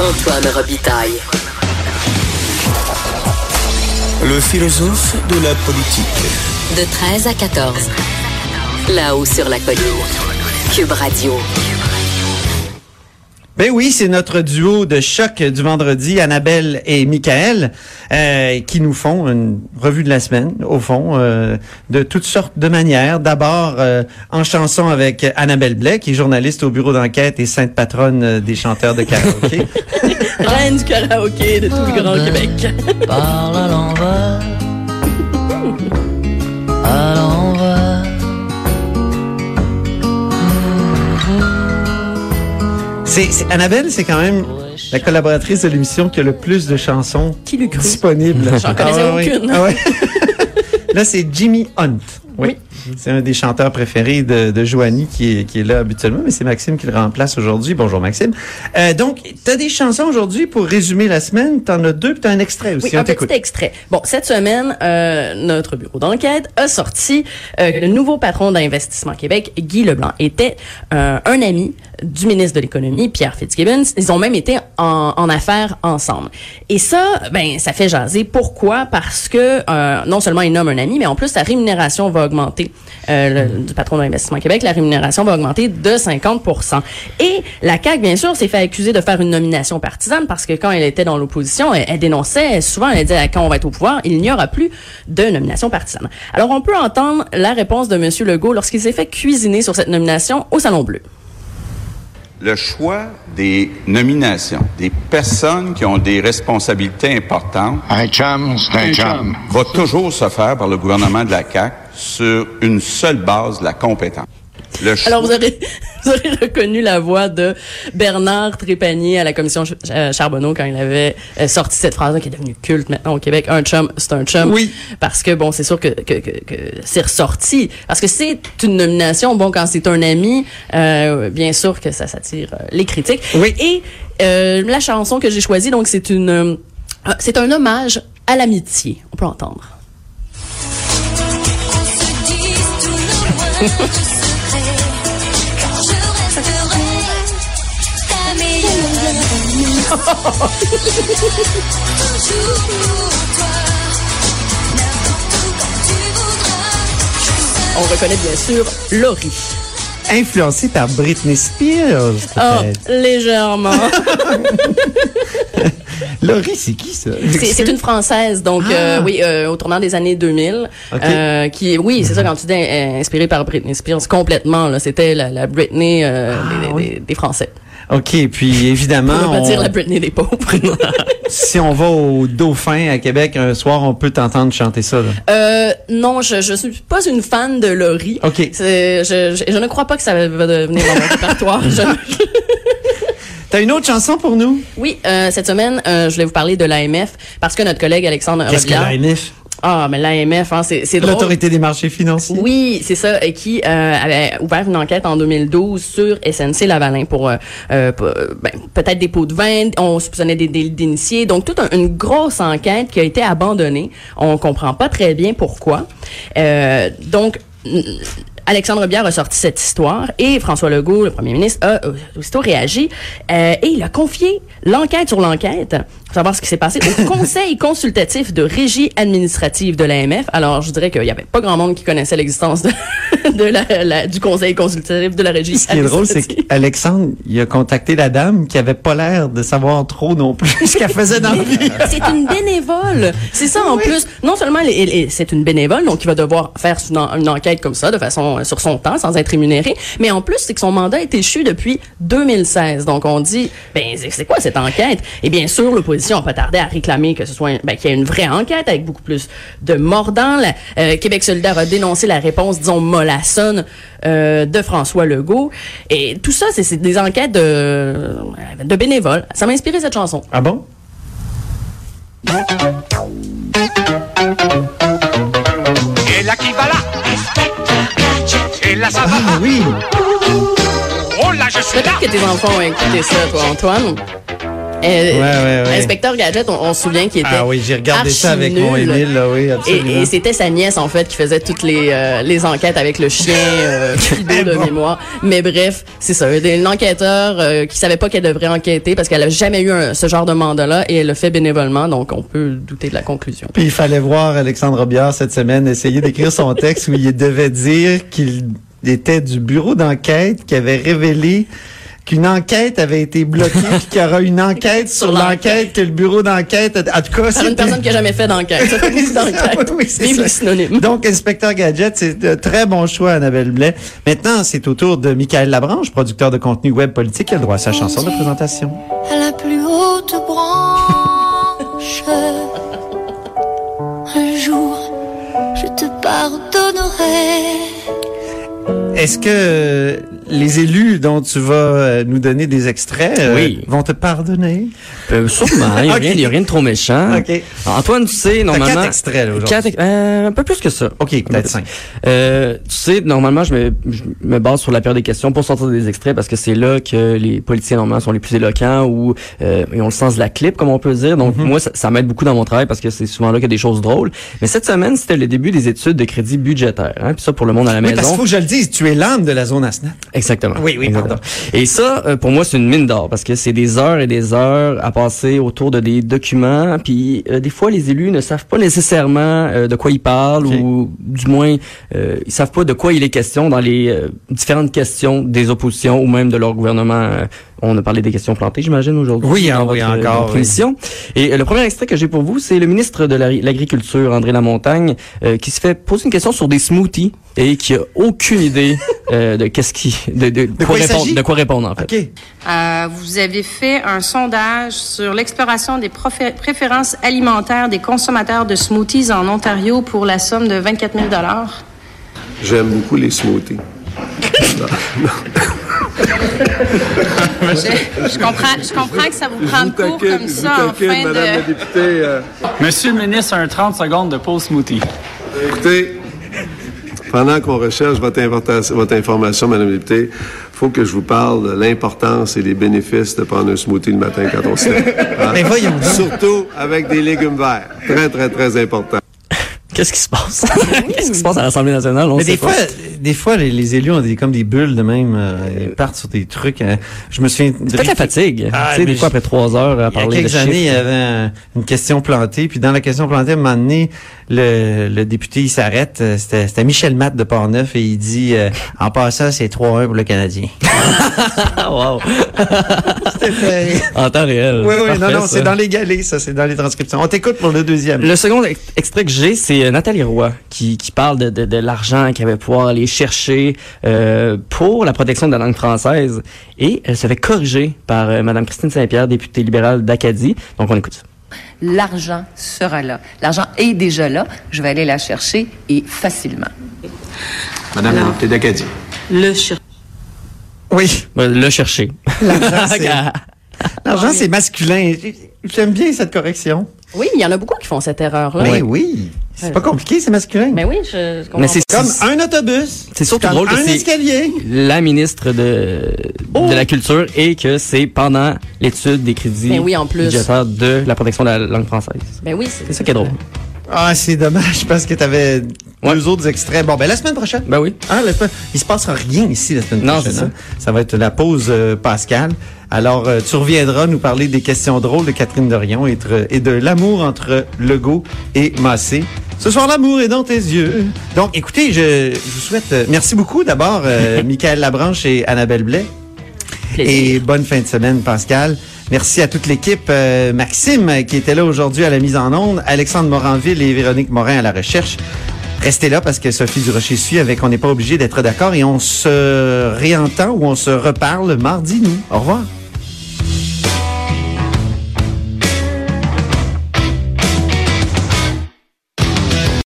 Antoine Robitaille. Le philosophe de la politique. De 13 à 14. Là-haut sur la colline. Cube Radio. Ben oui, c'est notre duo de choc du vendredi, Annabelle et Michael, euh, qui nous font une revue de la semaine, au fond, euh, de toutes sortes de manières. D'abord, euh, en chanson avec Annabelle Blais, qui est journaliste au bureau d'enquête et sainte patronne des chanteurs de karaoké. Reine du karaoké de tout le Grand Québec. Parle à l'envers. À l'envers. C'est, c'est- Annabelle, c'est quand même la collaboratrice de l'émission qui a le plus de chansons Qui disponibles. J'en connaissais Ah aucune. ah ouais. là, c'est Jimmy Hunt. Oui. C'est un des chanteurs préférés de, de Joanie qui est, qui est là habituellement, mais c'est Maxime qui le remplace aujourd'hui. Bonjour Maxime. Euh, donc, tu as des chansons aujourd'hui pour résumer la semaine. Tu en as deux, puis tu as un extrait aussi. Oui, un petit extrait. Bon, cette semaine, euh, notre bureau d'enquête a sorti euh, que le nouveau patron d'Investissement Québec, Guy Leblanc, était euh, un ami du ministre de l'Économie, Pierre Fitzgibbon. Ils ont même été en, en affaires ensemble. Et ça, ben, ça fait jaser. Pourquoi? Parce que euh, non seulement il nomme un ami, mais en plus, sa rémunération va augmenter. Euh, le- du patron d'Investissement Québec, la rémunération va augmenter de 50% Et la CAQ, bien sûr, s'est fait accuser de faire une nomination partisane parce que quand elle était dans l'opposition, elle, elle dénonçait souvent, elle disait quand on va être au pouvoir, il n'y aura plus de nomination partisane. Alors, on peut entendre la réponse de M. Legault lorsqu'il s'est fait cuisiner sur cette nomination au Salon Bleu. Le choix des nominations, des personnes qui ont des responsabilités importantes, Un chum, c'est un chum. va toujours se faire par le gouvernement de la CAQ sur une seule base, la compétence. Le choix- Alors, vous aurez, vous aurez reconnu la voix de Bernard Trépanier à la commission euh, Charbonneau quand il avait euh, sorti cette phrase qui est devenue culte maintenant au Québec. Un chum, c'est un chum. Oui. Parce que, bon, c'est sûr que, que, que, que c'est ressorti. Parce que c'est une nomination, bon, quand c'est un ami, euh, bien sûr que ça s'attire euh, les critiques. Oui. Et euh, la chanson que j'ai choisie, donc, c'est une... euh, c'est un hommage à l'amitié. On peut entendre. On reconnaît bien sûr Laurie. Influencé par Britney Spears, Oh, légèrement. Laurie, c'est qui ça? C'est une française, donc Ah. euh, oui, euh, au tournant des années 2000, Ok. euh, qui, oui, c'est ça quand tu dis inspirée par Britney Spears complètement. Là, c'était la, la Britney euh, des, des- oui. des- des Français. OK, puis évidemment, On va dire la Britney des pauvres. si on va au Dauphin à Québec un soir, on peut t'entendre chanter ça. Là. euh, non, je je suis pas une fan de Laurie. OK. Je, je, je ne crois pas que ça va devenir dans mon répertoire. Je- T'as une autre chanson pour nous? oui, euh, cette semaine, euh, je voulais vous parler de l'AMF parce que notre collègue Alexandre Qu'est-ce que l'AMF? Ah, mais l'AMF, hein, c'est drôle. L'Autorité des marchés financiers. Oui, c'est ça, et qui euh, avait ouvert une enquête en 2012 sur SNC Lavalin pour euh, ben, peut-être des pots de vin, on soupçonnait des délits d'initiés, donc toute un- une grosse enquête qui a été abandonnée. On comprend pas très bien pourquoi. Euh, donc Alexandre Biard a sorti cette histoire et François Legault, le premier ministre, a euh, aussitôt réagi euh, et il a confié l'enquête sur l'enquête, pour savoir ce qui s'est passé, au Conseil consultatif de régie administrative de l'AMF. Alors, je dirais qu'il y avait pas grand monde qui connaissait l'existence de, de la, la- du Conseil consultatif de la régie Ce qui est drôle, c'est qu'Alexandre, il a contacté la dame qui avait pas l'air de savoir trop non plus ce qu'elle faisait dans la vie. C'est une bénévole. C'est ça en plus. Non seulement c'est une bénévole, donc il va devoir faire une, en- une enquête comme ça, de façon euh, sur son temps, sans être rémunéré. Mais en plus, c'est que son mandat est échu depuis 2016. Donc on dit, ben c'est quoi cette enquête? Et bien sûr, l'opposition a pas tardé à réclamer que ce soit, un- ben, qu'il y ait une vraie enquête avec beaucoup plus de mordants. La- euh, Québec solidaire a dénoncé la réponse, disons mollassonne, euh, de François Legault. Et tout ça, c'est c'est des enquêtes de, de bénévoles. Ça m'a inspiré cette chanson. Ah bon? Et là qui va là? Et là ça va Ah oui! Oh là je suis là Peut-être que tes enfants ont écouté ça, toi, Antoine. Euh, Ouais, ouais, ouais. Inspecteur Gadget, on, on se souvient qu'il était Ah oui, j'ai regardé ça avec mon nul. Émile, là, oui, Et, absolument. et c'était sa nièce, en fait, qui faisait toutes les, euh, les enquêtes avec le chien euh, de Bon. mémoire. Mais bref, c'est ça. Une enquêteur euh, qui savait pas qu'elle devrait enquêter parce qu'elle a jamais eu un- ce genre de mandat-là et elle le fait bénévolement, donc on peut douter de la conclusion. Puis il fallait voir Alexandre Robillard cette semaine essayer d'écrire son texte où il devait dire qu'il était du bureau d'enquête qui avait révélé qu'une enquête avait été bloquée puis qu'il y aura une enquête sur Sur l'enquête. que le bureau d'enquête a- en tout cas Par une personne qui a jamais fait d'enquête. Ça fait beaucoup d'enquêtes. Oui, c'est. Donc, inspecteur Gadget, c'est un très bon choix, Annabelle Blais. Maintenant, c'est au tour de Michael Labranche, producteur de contenu web politique, qui a le droit à sa chanson de présentation. à la plus haute branche. Un jour, je te pardonnerai. Est-ce que les élus dont tu vas euh, nous donner des extraits euh, vont te pardonner? Euh, sûrement, il n'y a, a rien de trop méchant. OK. Antoine, tu sais, normalement... quatre extraits, là, aujourd'hui. Euh, un peu plus que ça. OK, peut-être cinq. Euh, tu sais, normalement, je me, je me base sur la période des questions pour sortir des extraits parce que c'est là que les politiciens, normalement, sont les plus éloquents ou euh, ils ont le sens de la clip, comme on peut dire. Donc, moi, ça, ça m'aide beaucoup dans mon travail parce que c'est souvent là qu'il y a des choses drôles. Mais cette semaine, c'était le début des études de crédit budgétaire. Hein, Puis ça, pour le monde à la Oui, parce maison. qu'il faut que je le dise, tu es l'âme de la zone ASNAP. Exactement. Oui, oui, Exactement. pardon. Et ça, euh, pour moi, c'est une mine d'or parce que c'est des heures et des heures à passer autour de des documents. Puis euh, des fois, les élus ne savent pas nécessairement euh, de quoi ils parlent ou du moins euh, ils savent pas de quoi il est question dans les euh, différentes questions des oppositions ou même de leur gouvernement. On a parlé des questions plantées, j'imagine aujourd'hui. Oui, hein, dans oui, votre, euh, encore, votre oui. émission. Et euh, le premier extrait que j'ai pour vous, c'est le ministre de la- l'Agriculture, André Lamontagne, euh, qui se fait poser une question sur des smoothies et qui a aucune idée euh, de qu'est-ce qui, de, de, quoi répondre, s'agit? de quoi répondre en fait. OK. Euh, vous avez fait un sondage sur l'exploration des préférences alimentaires des consommateurs de smoothies en Ontario pour la somme de 24 000 J'aime beaucoup les smoothies. Je, je comprends, je comprends que ça vous prend de court comme ça en fin Madame la de... députée. euh, Monsieur le ministre, un 30 secondes de pause smoothie. écoutez, pendant qu'on recherche votre, information, Madame la députée, faut que je vous parle de l'importance et les bénéfices de prendre un smoothie le matin quand on se lève. Hein? Mais voyons donc. Surtout avec des légumes verts. Très, très, très important. Qu'est-ce qui se passe? Qu'est-ce qui se passe à l'Assemblée nationale? On Mais sait des pas. fois, des fois, les, les élus ont des, comme des bulles de même. euh, ils partent sur des trucs. hein. je me souviens. C'est peut-être la fatigue. Ah, tu sais, des fois, après trois heures à Il y a parler de quelques années, il y avait un- une question plantée, puis dans la question plantée, à un moment donné, le, le député, il s'arrête. euh, C'était c'était Michel Matt de Portneuf et il dit euh, En passant, c'est 3-1 pour le Canadien. Ah, wow. C'était- en temps réel. oui, oui, non, Parfait, non, ça. c'est dans les galets, ça, c'est dans les transcriptions. On t'écoute pour le deuxième. Le second ex- extrait que j'ai, c'est euh, Nathalie Roy qui, qui parle de, de, de l'argent qu'elle va pouvoir aller chercher euh, pour la protection de la langue française. Et elle se fait corriger par euh, Madame Christine Saint-Pierre, députée libérale d'Acadie. Donc, on écoute ça. L'argent sera là. L'argent est déjà là. Je vais aller la chercher et facilement. Madame la députée d'Acadie. Le sur... Oui, Le chercher. l'argent, c'est- l'argent, c'est masculin. J'aime bien cette correction. Oui, il y en a beaucoup qui font cette erreur-là. Mais oui, c'est pas compliqué, c'est masculin. Mais oui, je, je comprends. Mais c'est Comme c'est- un autobus. C'est surtout drôle que un c'est- escalier. la ministre de, Oh! de la Culture et que c'est pendant l'étude des crédits Ben oui, en plus. budgétaires de la protection de la langue française. Ben oui, C'est ça qui est drôle. Ah, c'est dommage parce que t'avais Ouais. deux autres extraits. Bon, ben la semaine prochaine. Ben oui. Ah, la semaine- il se passera rien ici la semaine Non, prochaine. c'est ça. hein. Ça va être la pause euh, Pascal. Alors, euh, tu reviendras nous parler des questions drôles de Catherine Dorion et, de- et de l'amour entre Legault et Massé. Ce soir, l'amour est dans tes yeux. Donc, écoutez, je, je vous souhaite... euh, merci beaucoup d'abord, euh, Michael Labranche et Annabelle Blais. Et bonne fin de semaine, Pascal. Merci à toute l'équipe. euh, Maxime, euh, qui était là aujourd'hui à la mise en onde. Alexandre Moranville et Véronique Morin à la recherche. Restez là parce que Sophie Durocher suit avec On n'est pas obligé d'être d'accord et on se réentend ou on se reparle mardi, nous. Au revoir.